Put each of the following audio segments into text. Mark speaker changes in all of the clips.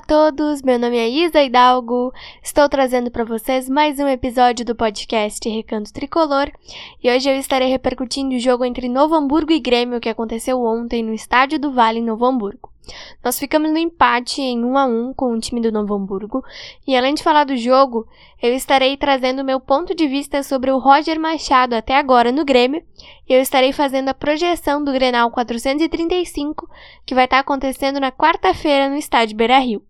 Speaker 1: a todos, meu nome é Isa Hidalgo, estou trazendo para vocês mais um episódio do podcast Recanto Tricolor e hoje eu estarei repercutindo o jogo entre Novo Hamburgo e Grêmio que aconteceu ontem no Estádio do Vale em Novo Hamburgo. Nós ficamos no empate em 1 a 1 com o time do Novo Hamburgo, e além de falar do jogo, eu estarei trazendo meu ponto de vista sobre o Roger Machado até agora no Grêmio, e eu estarei fazendo a projeção do Grenal 435, que vai estar acontecendo na quarta-feira no estádio Beira-Rio.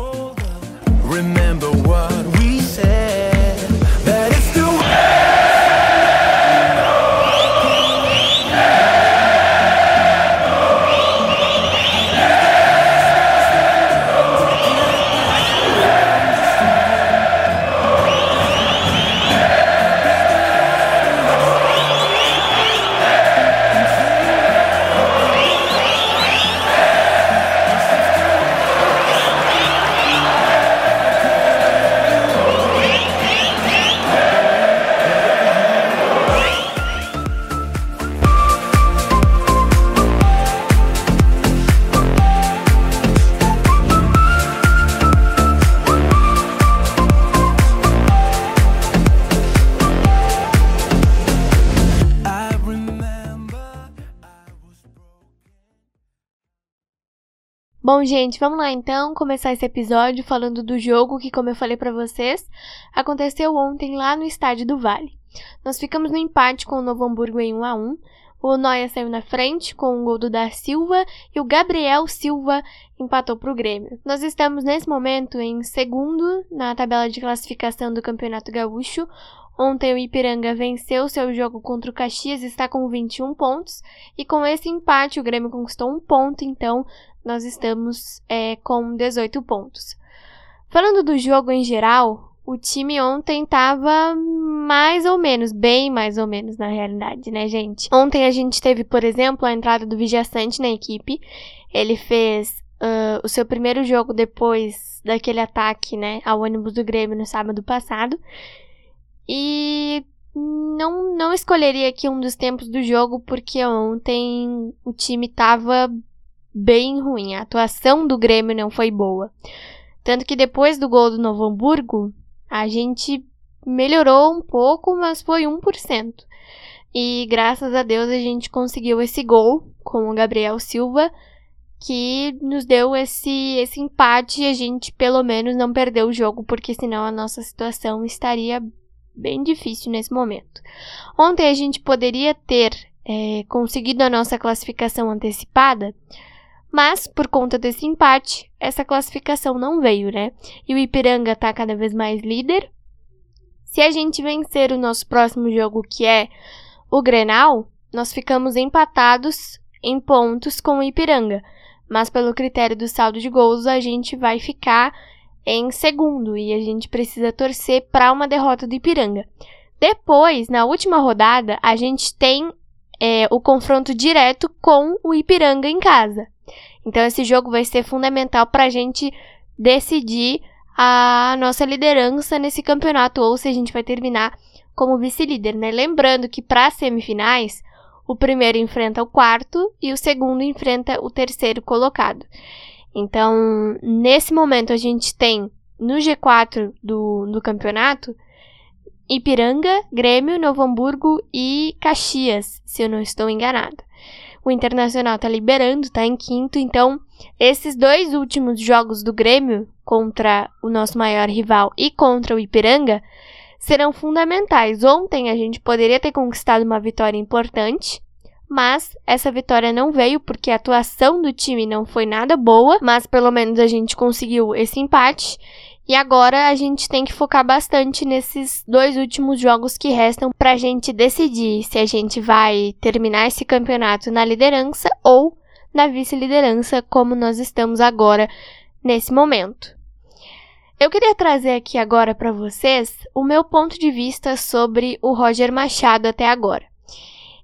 Speaker 1: Bom, gente, vamos lá então começar esse episódio falando do jogo que, como eu falei para vocês, aconteceu ontem lá no estádio do Vale. Nós ficamos no empate com o Novo Hamburgo em 1 a 1. O Noia saiu na frente com o gol do da Silva e o Gabriel Silva empatou para o Grêmio. Nós estamos nesse momento em segundo na tabela de classificação do Campeonato Gaúcho. Ontem o Ipiranga venceu seu jogo contra o Caxias, está com 21 pontos, e com esse empate o Grêmio conquistou um ponto, então nós estamos é, com 18 pontos. Falando do jogo em geral, o time ontem estava mais ou menos, bem mais ou menos na realidade, né, gente? Ontem a gente teve, por exemplo, a entrada do Vijaçante na equipe. Ele fez uh, o seu primeiro jogo depois daquele ataque, né, ao ônibus do Grêmio no sábado passado. E não, não escolheria aqui um dos tempos do jogo, porque ontem o time estava bem ruim. A atuação do Grêmio não foi boa. Tanto que depois do gol do Novo Hamburgo, a gente melhorou um pouco, mas foi 1%. E graças a Deus a gente conseguiu esse gol com o Gabriel Silva, que nos deu esse, esse empate e a gente pelo menos não perdeu o jogo, porque senão a nossa situação estaria bem difícil nesse momento. Ontem a gente poderia ter é, conseguido a nossa classificação antecipada, mas, por conta desse empate, essa classificação não veio, né? E o Ipiranga tá cada vez mais líder. Se a gente vencer o nosso próximo jogo, que é o Grenal, nós ficamos empatados em pontos com o Ipiranga. Mas pelo critério do saldo de gols, a gente vai ficar em segundo e a gente precisa torcer para uma derrota do Ipiranga. Depois, na última rodada, a gente tem é, o confronto direto com o Ipiranga em casa. Então, esse jogo vai ser fundamental para a gente decidir a nossa liderança nesse campeonato, ou se a gente vai terminar como vice-líder, né? Lembrando que para as semifinais, o primeiro enfrenta o quarto e o segundo enfrenta o terceiro colocado. Então, nesse momento, a gente tem no G4 do, do campeonato Ipiranga, Grêmio, Novo Hamburgo e Caxias, se eu não estou enganada o Internacional está liberando, está em quinto. Então, esses dois últimos jogos do Grêmio contra o nosso maior rival e contra o Ipiranga serão fundamentais. Ontem a gente poderia ter conquistado uma vitória importante, mas essa vitória não veio porque a atuação do time não foi nada boa, mas pelo menos a gente conseguiu esse empate. E agora a gente tem que focar bastante nesses dois últimos jogos que restam para a gente decidir se a gente vai terminar esse campeonato na liderança ou na vice-liderança, como nós estamos agora nesse momento. Eu queria trazer aqui agora para vocês o meu ponto de vista sobre o Roger Machado até agora.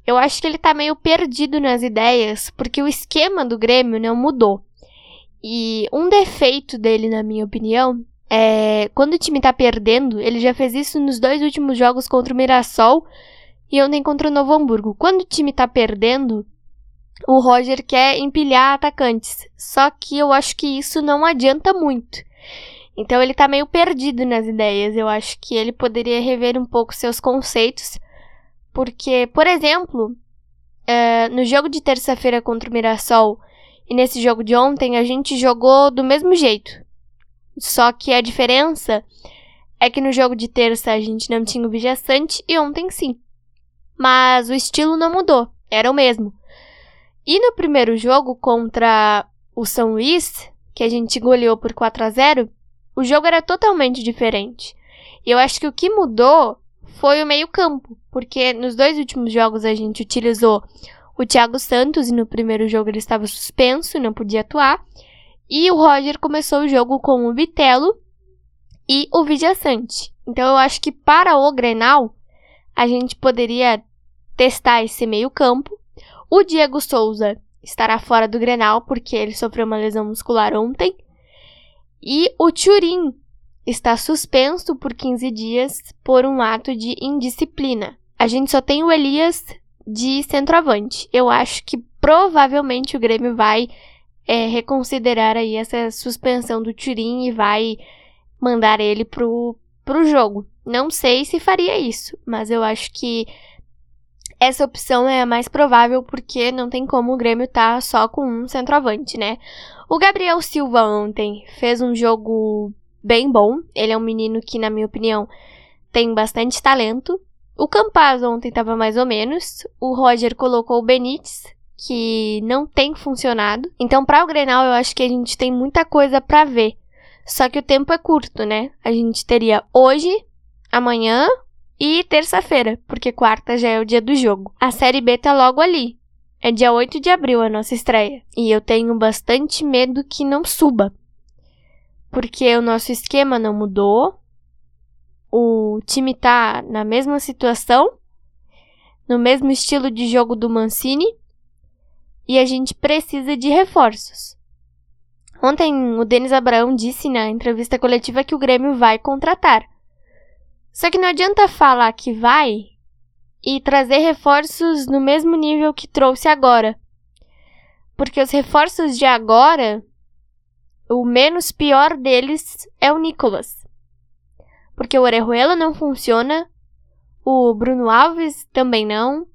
Speaker 1: Eu acho que ele tá meio perdido nas ideias, porque o esquema do Grêmio não mudou. E um defeito dele, na minha opinião, é quando o time tá perdendo, ele já fez isso nos dois últimos jogos contra o Mirassol e ontem contra o Novo Hamburgo. Quando o time tá perdendo, o Roger quer empilhar atacantes. Só que eu acho que isso não adianta muito. Então ele tá meio perdido nas ideias. Eu acho que ele poderia rever um pouco seus conceitos. Porque, por exemplo, uh, no jogo de terça-feira contra o Mirassol e nesse jogo de ontem, a gente jogou do mesmo jeito. Só que a diferença é que no jogo de terça a gente não tinha o Vijaçante e ontem sim. Mas o estilo não mudou, era o mesmo. E no primeiro jogo contra o São Luís, que a gente goleou por 4 a 0, o jogo era totalmente diferente. E eu acho que o que mudou foi o meio-campo, porque nos dois últimos jogos a gente utilizou o Thiago Santos e no primeiro jogo ele estava suspenso, não podia atuar. E o Roger começou o jogo com o Bitelo e o Vidiaçante. Então eu acho que para o Grenal a gente poderia testar esse meio-campo. O Diego Souza estará fora do Grenal porque ele sofreu uma lesão muscular ontem. E o Turim está suspenso por 15 dias por um ato de indisciplina. A gente só tem o Elias de centroavante. Eu acho que provavelmente o Grêmio vai é, reconsiderar aí essa suspensão do Turim e vai mandar ele pro, pro jogo. Não sei se faria isso, mas eu acho que essa opção é a mais provável porque não tem como o Grêmio tá só com um centroavante, né? O Gabriel Silva ontem fez um jogo bem bom. Ele é um menino que, na minha opinião, tem bastante talento. O Campaz ontem estava mais ou menos. O Roger colocou o Benítez, que não tem funcionado. Então, para o Grenal, eu acho que a gente tem muita coisa para ver. Só que o tempo é curto, né? A gente teria hoje, amanhã e terça-feira, porque quarta já é o dia do jogo. A Série B tá logo ali. É dia 8 de abril a nossa estreia. E eu tenho bastante medo que não suba. Porque o nosso esquema não mudou. O time tá na mesma situação, no mesmo estilo de jogo do Mancini. E a gente precisa de reforços. Ontem o Denis Abraão disse na entrevista coletiva que o Grêmio vai contratar. Só que não adianta falar que vai e trazer reforços no mesmo nível que trouxe agora. Porque os reforços de agora, o menos pior deles é o Nicolas. Porque o Orejuela não funciona, o Bruno Alves também não,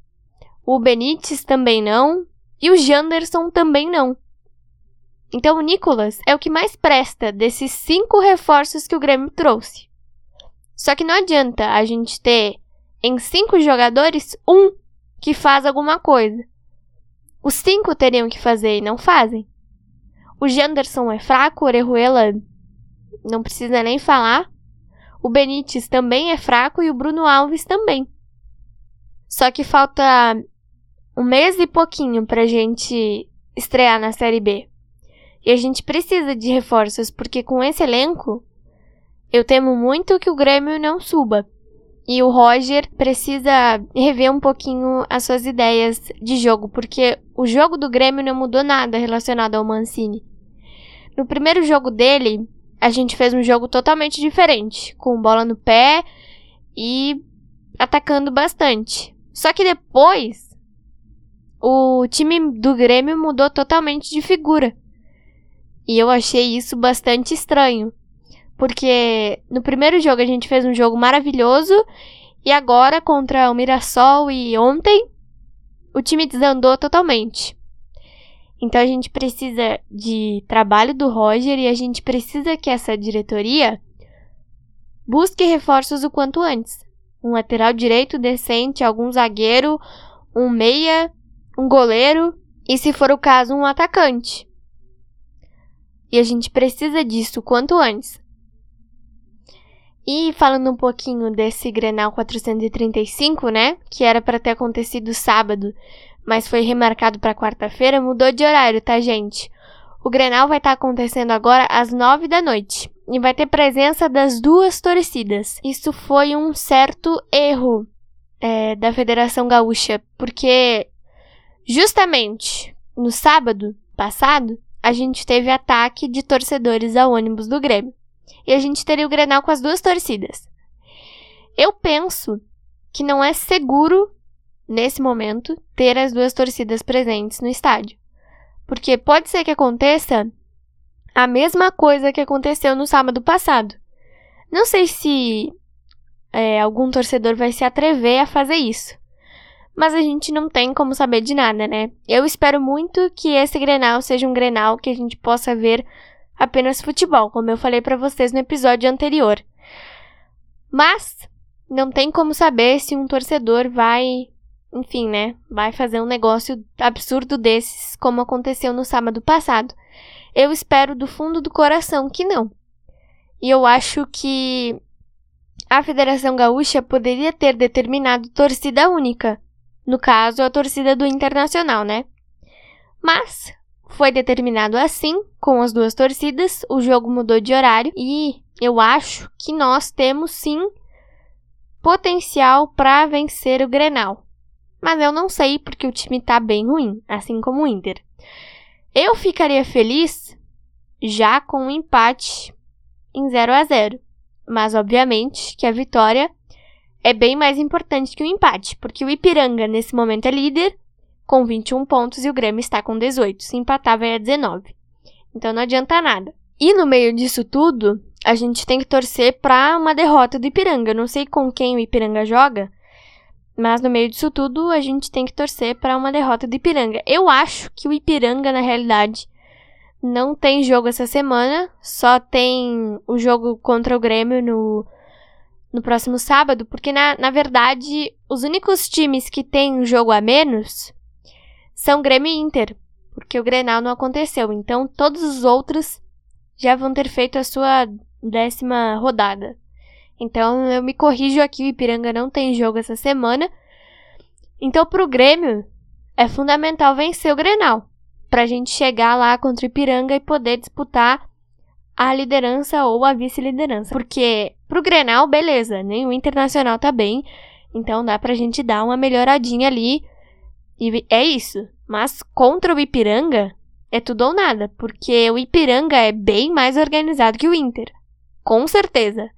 Speaker 1: o Benítez também não e o Janderson também não. Então o Nicolas é o que mais presta desses cinco reforços que o Grêmio trouxe. Só que não adianta a gente ter em cinco jogadores um que faz alguma coisa. Os cinco teriam que fazer e não fazem. O Janderson é fraco, o Orejuela não precisa nem falar. O Benítez também é fraco e o Bruno Alves também. Só que falta um mês e pouquinho pra gente estrear na Série B. E a gente precisa de reforços, porque com esse elenco eu temo muito que o Grêmio não suba. E o Roger precisa rever um pouquinho as suas ideias de jogo, porque o jogo do Grêmio não mudou nada relacionado ao Mancini. No primeiro jogo dele, a gente fez um jogo totalmente diferente, com bola no pé e atacando bastante. Só que depois, o time do Grêmio mudou totalmente de figura. E eu achei isso bastante estranho. Porque no primeiro jogo a gente fez um jogo maravilhoso e agora contra o Mirassol e ontem o time desandou totalmente. Então a gente precisa de trabalho do Roger e a gente precisa que essa diretoria busque reforços o quanto antes. Um lateral direito decente, algum zagueiro, um meia, um goleiro e, se for o caso, um atacante. E a gente precisa disso o quanto antes. E falando um pouquinho desse Grenal 435, né, que era para ter acontecido sábado, mas foi remarcado para quarta-feira, mudou de horário, tá, gente? O Grenal vai estar tá acontecendo agora às nove da noite e vai ter presença das duas torcidas. Isso foi um certo erro é, da Federação Gaúcha, porque justamente no sábado passado a gente teve ataque de torcedores ao ônibus do Grêmio e a gente teria o Grenal com as duas torcidas. Eu penso que não é seguro, nesse momento, ter as duas torcidas presentes no estádio. Porque pode ser que aconteça a mesma coisa que aconteceu no sábado passado. Não sei se é, algum torcedor vai se atrever a fazer isso. Mas a gente não tem como saber de nada, né? Eu espero muito que esse Grenal seja um Grenal que a gente possa ver apenas futebol, como eu falei para vocês no episódio anterior. Mas não tem como saber se um torcedor vai, enfim, né, vai fazer um negócio absurdo desses, como aconteceu no sábado passado. Eu espero do fundo do coração que não. E eu acho que a Federação Gaúcha poderia ter determinado torcida única. No caso, a torcida do Internacional, né? Mas foi determinado assim, com as duas torcidas, o jogo mudou de horário e eu acho que nós temos sim potencial para vencer o Grenal. Mas eu não sei porque o time tá bem ruim, assim como o Inter. Eu ficaria feliz já com um empate em 0 a 0, mas obviamente que a vitória é bem mais importante que o empate, porque o Ipiranga nesse momento é líder com 21 pontos e o Grêmio está com 18. Se empatar, vai a 19. Então não adianta nada. E no meio disso tudo, a gente tem que torcer para uma derrota do Ipiranga. não sei com quem o Ipiranga joga, mas no meio disso tudo, a gente tem que torcer para uma derrota do Ipiranga. Eu acho que o Ipiranga, na realidade, não tem jogo essa semana, só tem o jogo contra o Grêmio no, no próximo sábado, porque na, na verdade, os únicos times que têm um jogo a menos são Grêmio e Inter, porque o Grenal não aconteceu. Então todos os outros já vão ter feito a sua décima rodada. Então eu me corrijo aqui, o Ipiranga não tem jogo essa semana. Então pro Grêmio é fundamental vencer o Grenal, pra gente chegar lá contra o Ipiranga e poder disputar a liderança ou a vice-liderança. Porque pro Grenal, beleza, nem o Internacional tá bem, então dá pra gente dar uma melhoradinha ali e é isso. Mas contra o Ipiranga é tudo ou nada, porque o Ipiranga é bem mais organizado que o Inter. Com certeza.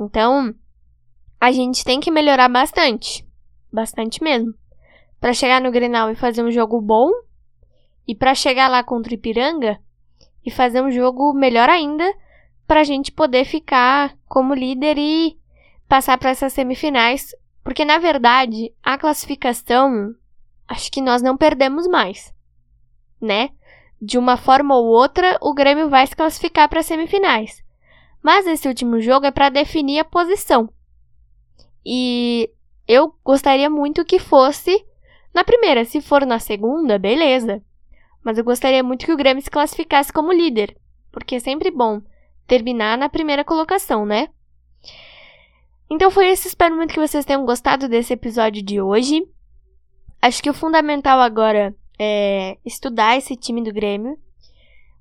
Speaker 1: Então, a gente tem que melhorar bastante. Bastante mesmo. Para chegar no Grenal e fazer um jogo bom. E para chegar lá contra o Ipiranga e fazer um jogo melhor ainda, para a gente poder ficar como líder e passar para essas semifinais. Porque na verdade, a classificação acho que nós não perdemos mais, né? De uma forma ou outra, o Grêmio vai se classificar para semifinais. Mas esse último jogo é para definir a posição. E eu gostaria muito que fosse na primeira. Se for na segunda, beleza. Mas eu gostaria muito que o Grêmio se classificasse como líder, porque é sempre bom terminar na primeira colocação, né? Então foi isso. Espero muito que vocês tenham gostado desse episódio de hoje. Acho que o fundamental agora é estudar esse time do Grêmio.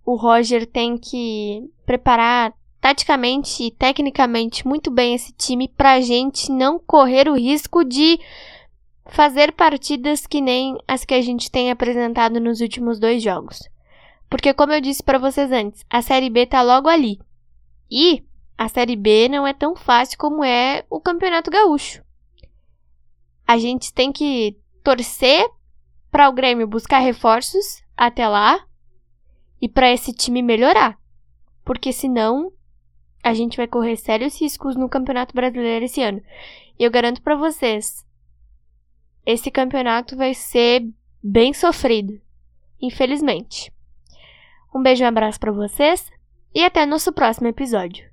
Speaker 1: O Roger tem que preparar taticamente e tecnicamente muito bem esse time pra gente não correr o risco de fazer partidas que nem as que a gente tem apresentado nos últimos dois jogos. Porque como eu disse para vocês antes, a Série B tá logo ali. E a Série B não é tão fácil como é o Campeonato Gaúcho. A gente tem que torcer para o Grêmio buscar reforços até lá e para esse time melhorar. Porque senão a gente vai correr sérios riscos no Campeonato Brasileiro esse ano. E eu garanto para vocês, esse campeonato vai ser bem sofrido, infelizmente. Um beijo e um abraço para vocês e até nosso próximo episódio.